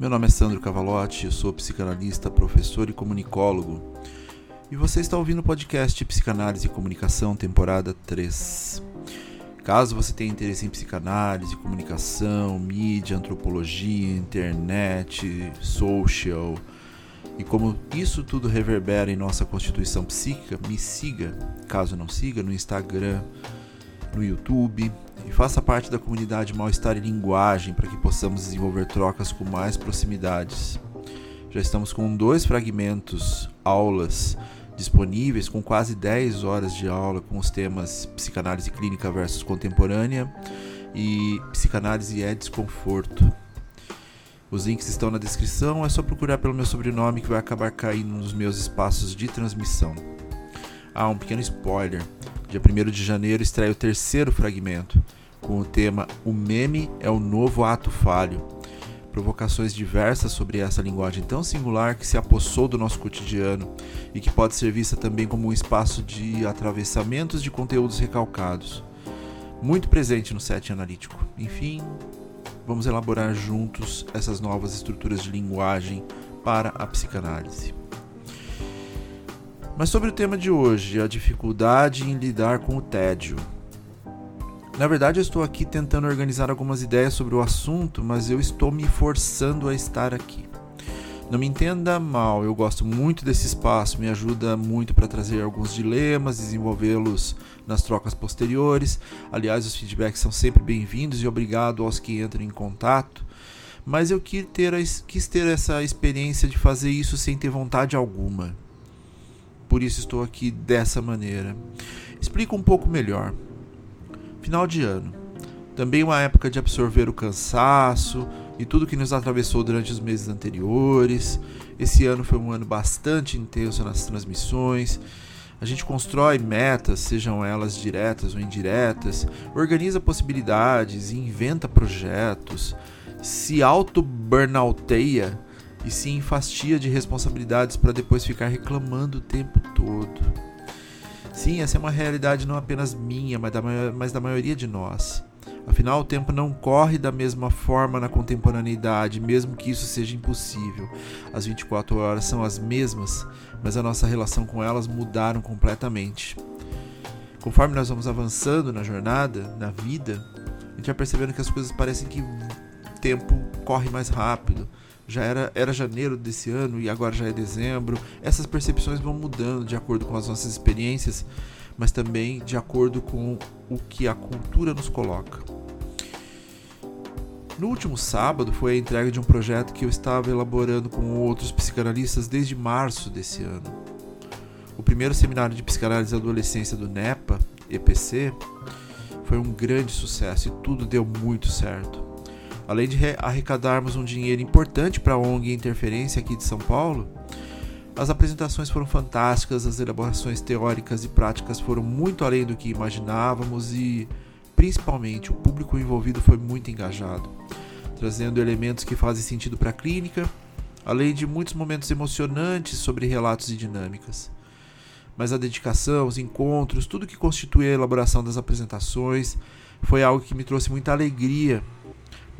Meu nome é Sandro Cavalotti, eu sou psicanalista, professor e comunicólogo. E você está ouvindo o podcast Psicanálise e Comunicação, temporada 3. Caso você tenha interesse em psicanálise, comunicação, mídia, antropologia, internet, social e como isso tudo reverbera em nossa constituição psíquica, me siga, caso não siga, no Instagram, no YouTube e faça parte da comunidade Mal-Estar e Linguagem para que possamos desenvolver trocas com mais proximidades. Já estamos com dois fragmentos, aulas disponíveis com quase 10 horas de aula com os temas psicanálise clínica versus contemporânea e psicanálise é desconforto. Os links estão na descrição, é só procurar pelo meu sobrenome que vai acabar caindo nos meus espaços de transmissão. Ah, um pequeno spoiler. Dia 1 de janeiro estreia o terceiro fragmento, com o tema O meme é o novo ato falho provocações diversas sobre essa linguagem tão singular que se apossou do nosso cotidiano e que pode ser vista também como um espaço de atravessamentos de conteúdos recalcados, muito presente no set analítico. Enfim, vamos elaborar juntos essas novas estruturas de linguagem para a psicanálise. Mas sobre o tema de hoje, a dificuldade em lidar com o tédio. Na verdade, eu estou aqui tentando organizar algumas ideias sobre o assunto, mas eu estou me forçando a estar aqui. Não me entenda mal, eu gosto muito desse espaço, me ajuda muito para trazer alguns dilemas, desenvolvê-los nas trocas posteriores. Aliás, os feedbacks são sempre bem-vindos e obrigado aos que entram em contato. Mas eu quis ter, quis ter essa experiência de fazer isso sem ter vontade alguma. Por isso estou aqui dessa maneira. Explico um pouco melhor. Final de ano. Também uma época de absorver o cansaço e tudo que nos atravessou durante os meses anteriores. Esse ano foi um ano bastante intenso nas transmissões. A gente constrói metas, sejam elas diretas ou indiretas, organiza possibilidades, inventa projetos, se auto-burnouteia e se enfastia de responsabilidades para depois ficar reclamando o tempo todo. Sim, essa é uma realidade não apenas minha, mas da, mas da maioria de nós. Afinal, o tempo não corre da mesma forma na contemporaneidade, mesmo que isso seja impossível. As 24 horas são as mesmas, mas a nossa relação com elas mudaram completamente. Conforme nós vamos avançando na jornada, na vida, a gente vai percebendo que as coisas parecem que o tempo corre mais rápido, já era, era janeiro desse ano e agora já é dezembro. Essas percepções vão mudando de acordo com as nossas experiências, mas também de acordo com o que a cultura nos coloca. No último sábado foi a entrega de um projeto que eu estava elaborando com outros psicanalistas desde março desse ano. O primeiro seminário de psicanálise da adolescência do NEPA, EPC, foi um grande sucesso e tudo deu muito certo. Além de arrecadarmos um dinheiro importante para a ONG Interferência aqui de São Paulo, as apresentações foram fantásticas, as elaborações teóricas e práticas foram muito além do que imaginávamos e, principalmente, o público envolvido foi muito engajado, trazendo elementos que fazem sentido para a clínica, além de muitos momentos emocionantes sobre relatos e dinâmicas. Mas a dedicação, os encontros, tudo que constitui a elaboração das apresentações foi algo que me trouxe muita alegria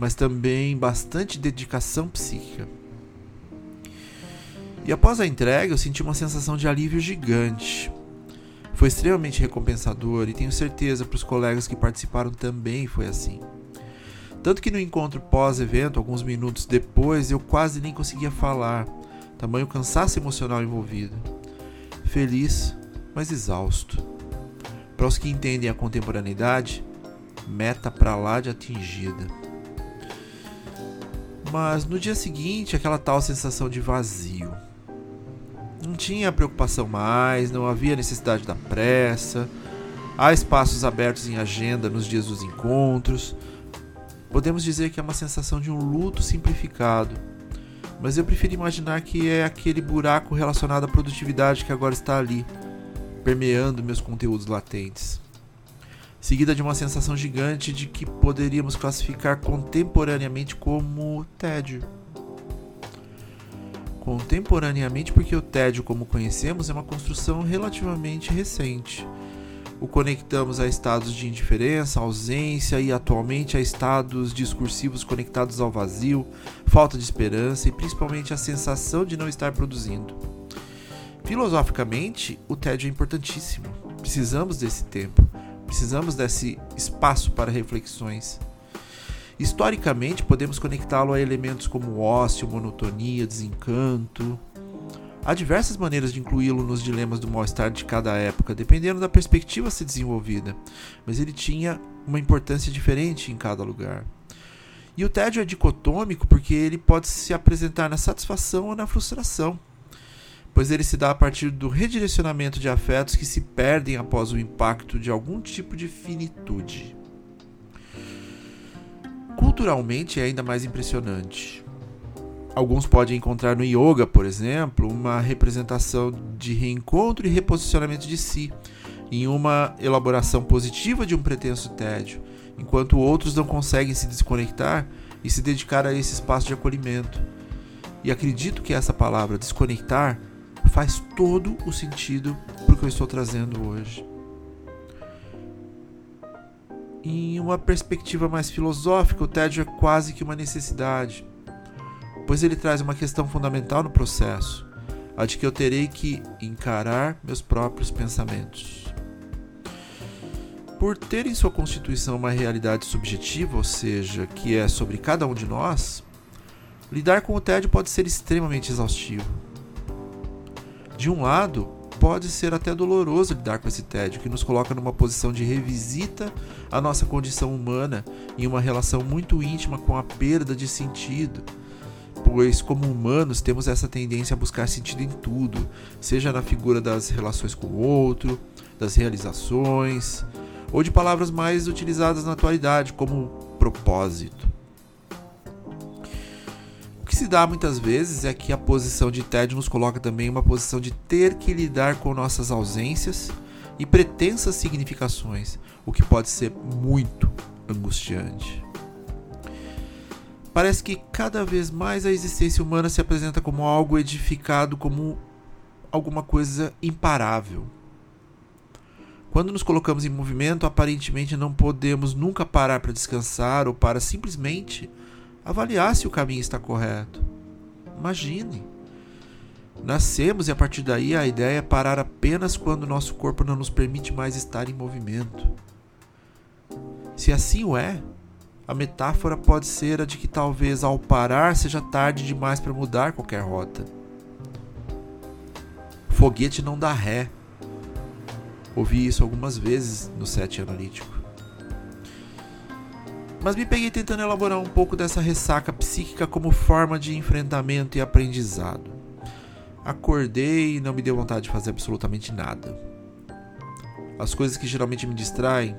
mas também bastante dedicação psíquica. E após a entrega, eu senti uma sensação de alívio gigante. Foi extremamente recompensador e tenho certeza para os colegas que participaram também foi assim. Tanto que no encontro pós-evento, alguns minutos depois, eu quase nem conseguia falar, tamanho cansaço emocional envolvido. Feliz, mas exausto. Para os que entendem a contemporaneidade, meta para lá de atingida. Mas no dia seguinte, aquela tal sensação de vazio. Não tinha preocupação mais, não havia necessidade da pressa, há espaços abertos em agenda nos dias dos encontros. Podemos dizer que é uma sensação de um luto simplificado, mas eu prefiro imaginar que é aquele buraco relacionado à produtividade que agora está ali, permeando meus conteúdos latentes seguida de uma sensação gigante de que poderíamos classificar contemporaneamente como tédio. Contemporaneamente, porque o tédio, como conhecemos, é uma construção relativamente recente. o conectamos a estados de indiferença, ausência e atualmente a estados discursivos conectados ao vazio, falta de esperança e principalmente a sensação de não estar produzindo. Filosoficamente, o tédio é importantíssimo. Precisamos desse tempo, precisamos desse espaço para reflexões. Historicamente, podemos conectá-lo a elementos como ócio, monotonia, desencanto, Há diversas maneiras de incluí-lo nos dilemas do mal-estar de cada época, dependendo da perspectiva a ser desenvolvida, mas ele tinha uma importância diferente em cada lugar. E o tédio é dicotômico porque ele pode se apresentar na satisfação ou na frustração, pois ele se dá a partir do redirecionamento de afetos que se perdem após o impacto de algum tipo de finitude. Culturalmente é ainda mais impressionante. Alguns podem encontrar no yoga, por exemplo, uma representação de reencontro e reposicionamento de si, em uma elaboração positiva de um pretenso tédio, enquanto outros não conseguem se desconectar e se dedicar a esse espaço de acolhimento. E acredito que essa palavra desconectar faz todo o sentido para o que eu estou trazendo hoje. Em uma perspectiva mais filosófica, o tédio é quase que uma necessidade pois ele traz uma questão fundamental no processo, a de que eu terei que encarar meus próprios pensamentos. Por ter em sua constituição uma realidade subjetiva, ou seja, que é sobre cada um de nós, lidar com o tédio pode ser extremamente exaustivo. De um lado, pode ser até doloroso lidar com esse tédio, que nos coloca numa posição de revisita à nossa condição humana em uma relação muito íntima com a perda de sentido, pois, como humanos, temos essa tendência a buscar sentido em tudo, seja na figura das relações com o outro, das realizações, ou de palavras mais utilizadas na atualidade, como propósito. Se dá muitas vezes é que a posição de tédio nos coloca também uma posição de ter que lidar com nossas ausências e pretensas significações, o que pode ser muito angustiante. Parece que cada vez mais a existência humana se apresenta como algo edificado, como alguma coisa imparável. Quando nos colocamos em movimento, aparentemente não podemos nunca parar para descansar ou para simplesmente avaliar se o caminho está correto. Imagine. Nascemos e a partir daí a ideia é parar apenas quando nosso corpo não nos permite mais estar em movimento. Se assim o é, a metáfora pode ser a de que talvez ao parar seja tarde demais para mudar qualquer rota. Foguete não dá ré. Ouvi isso algumas vezes no set analítico. Mas me peguei tentando elaborar um pouco dessa ressaca psíquica como forma de enfrentamento e aprendizado. Acordei e não me deu vontade de fazer absolutamente nada. As coisas que geralmente me distraem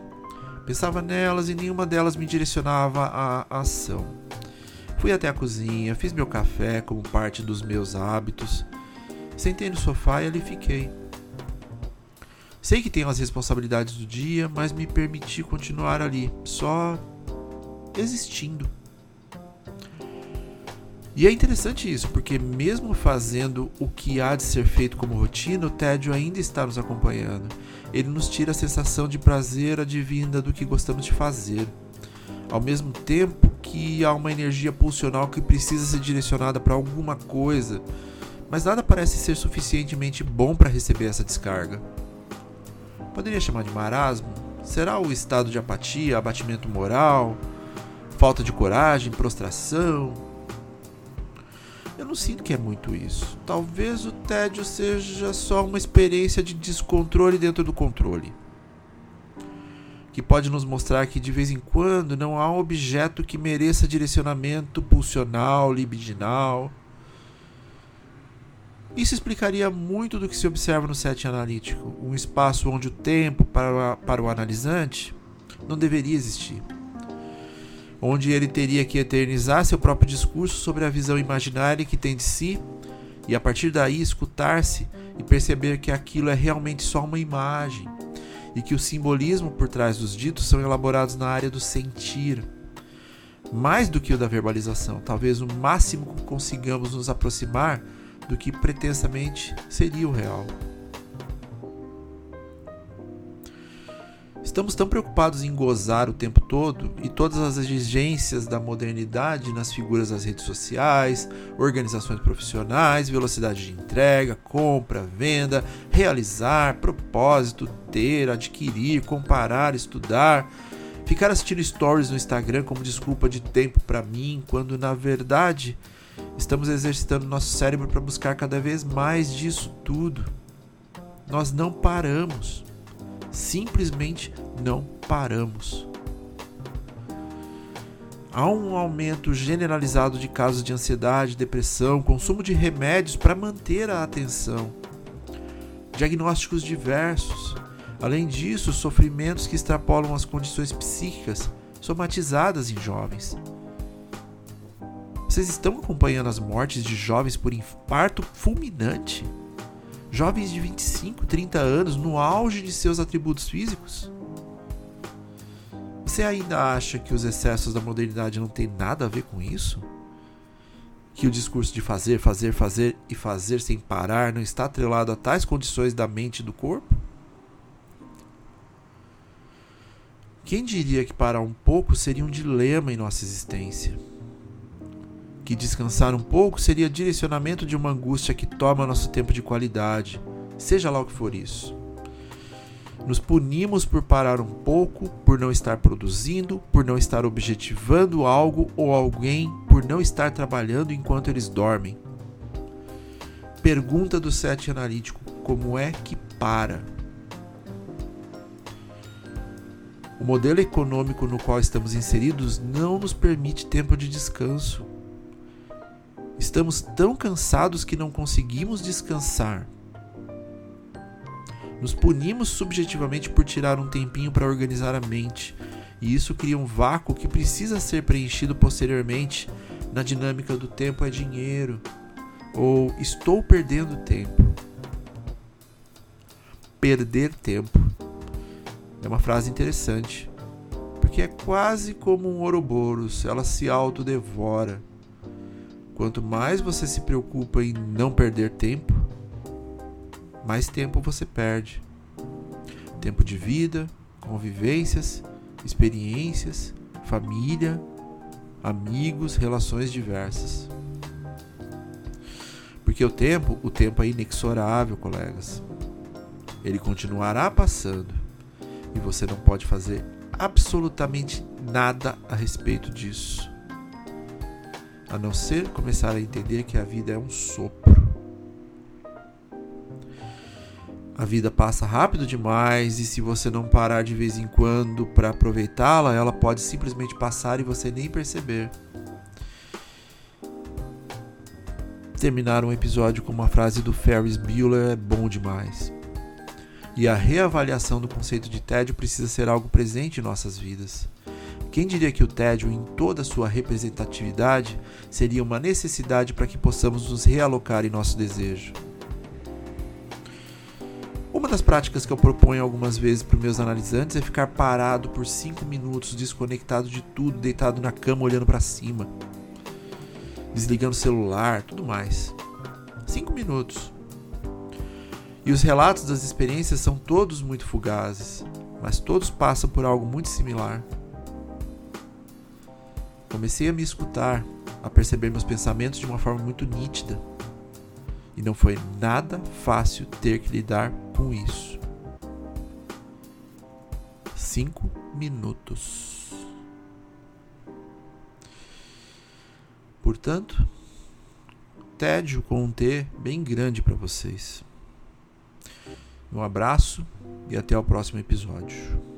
Pensava nelas e nenhuma delas me direcionava à ação. Fui até a cozinha, fiz meu café como parte dos meus hábitos, sentei no sofá e ali fiquei. Sei que tenho as responsabilidades do dia, mas me permiti continuar ali, só existindo. E é interessante isso, porque mesmo fazendo o que há de ser feito como rotina, o tédio ainda está nos acompanhando. Ele nos tira a sensação de prazer advinda do que gostamos de fazer. Ao mesmo tempo que há uma energia pulsional que precisa ser direcionada para alguma coisa, mas nada parece ser suficientemente bom para receber essa descarga. Poderia chamar de marasmo? Será o estado de apatia, abatimento moral, falta de coragem, prostração? Eu não sinto que é muito isso. Talvez o tédio seja só uma experiência de descontrole dentro do controle. Que pode nos mostrar que de vez em quando não há um objeto que mereça direcionamento pulsional, libidinal. Isso explicaria muito do que se observa no set analítico, um espaço onde o tempo para, para o analisante não deveria existir onde ele teria que eternizar seu próprio discurso sobre a visão imaginária que tem de si e a partir daí escutar-se e perceber que aquilo é realmente só uma imagem e que o simbolismo por trás dos ditos são elaborados na área do sentir. Mais do que o da verbalização, talvez o máximo que consigamos nos aproximar do que pretensamente seria o real. Estamos tão preocupados em gozar o tempo todo e todas as exigências da modernidade nas figuras das redes sociais, organizações profissionais, velocidade de entrega, compra, venda, realizar, propósito, ter, adquirir, comparar, estudar, ficar assistindo stories no Instagram como desculpa de tempo para mim, quando na verdade estamos exercitando nosso cérebro para buscar cada vez mais disso tudo. Nós não paramos simplesmente não paramos. Há um aumento generalizado de casos de ansiedade, depressão, consumo de remédios para manter a atenção, diagnósticos diversos. Além disso, sofrimentos que extrapolam as condições psíquicas somatizadas em jovens. Vocês estão acompanhando as mortes de jovens por infarto fulminante? jovens de 25, 30 anos no auge de seus atributos físicos? Você ainda acha que os excessos da modernidade não têm nada a ver com isso? Que o discurso de fazer, fazer, fazer e fazer sem parar não está atrelado a tais condições da mente e do corpo? Quem diria que parar um pouco seria um dilema em nossa existência? que descansar um pouco seria direcionamento de uma angústia que toma nosso tempo de qualidade, seja lá o que for isso. Nos punimos por parar um pouco, por não estar produzindo, por não estar objetivando algo ou alguém, por não estar trabalhando enquanto eles dormem. Pergunta do sete analítico: como é que para? O modelo econômico no qual estamos inseridos não nos permite tempo de descanso. Estamos tão cansados que não conseguimos descansar. Nos punimos subjetivamente por tirar um tempinho para organizar a mente, e isso cria um vácuo que precisa ser preenchido posteriormente na dinâmica do tempo é dinheiro ou estou perdendo tempo. Perder tempo é uma frase interessante, porque é quase como um Ouroboros, ela se autodevora. Quanto mais você se preocupa em não perder tempo, mais tempo você perde. Tempo de vida, convivências, experiências, família, amigos, relações diversas. Porque o tempo, o tempo é inexorável, colegas. Ele continuará passando e você não pode fazer absolutamente nada a respeito disso a não ser começar a entender que a vida é um sopro. A vida passa rápido demais e se você não parar de vez em quando para aproveitá-la, ela pode simplesmente passar e você nem perceber. Terminar um episódio com uma frase do Ferris Bueller é bom demais. E a reavaliação do conceito de tédio precisa ser algo presente em nossas vidas. Quem diria que o tédio, em toda sua representatividade, seria uma necessidade para que possamos nos realocar em nosso desejo? Uma das práticas que eu proponho algumas vezes para meus analisantes é ficar parado por 5 minutos, desconectado de tudo, deitado na cama olhando para cima, desligando o celular, tudo mais. 5 minutos. E os relatos das experiências são todos muito fugazes, mas todos passam por algo muito similar. Comecei a me escutar, a perceber meus pensamentos de uma forma muito nítida. E não foi nada fácil ter que lidar com isso. Cinco minutos. Portanto, tédio com um T bem grande para vocês. Um abraço e até o próximo episódio.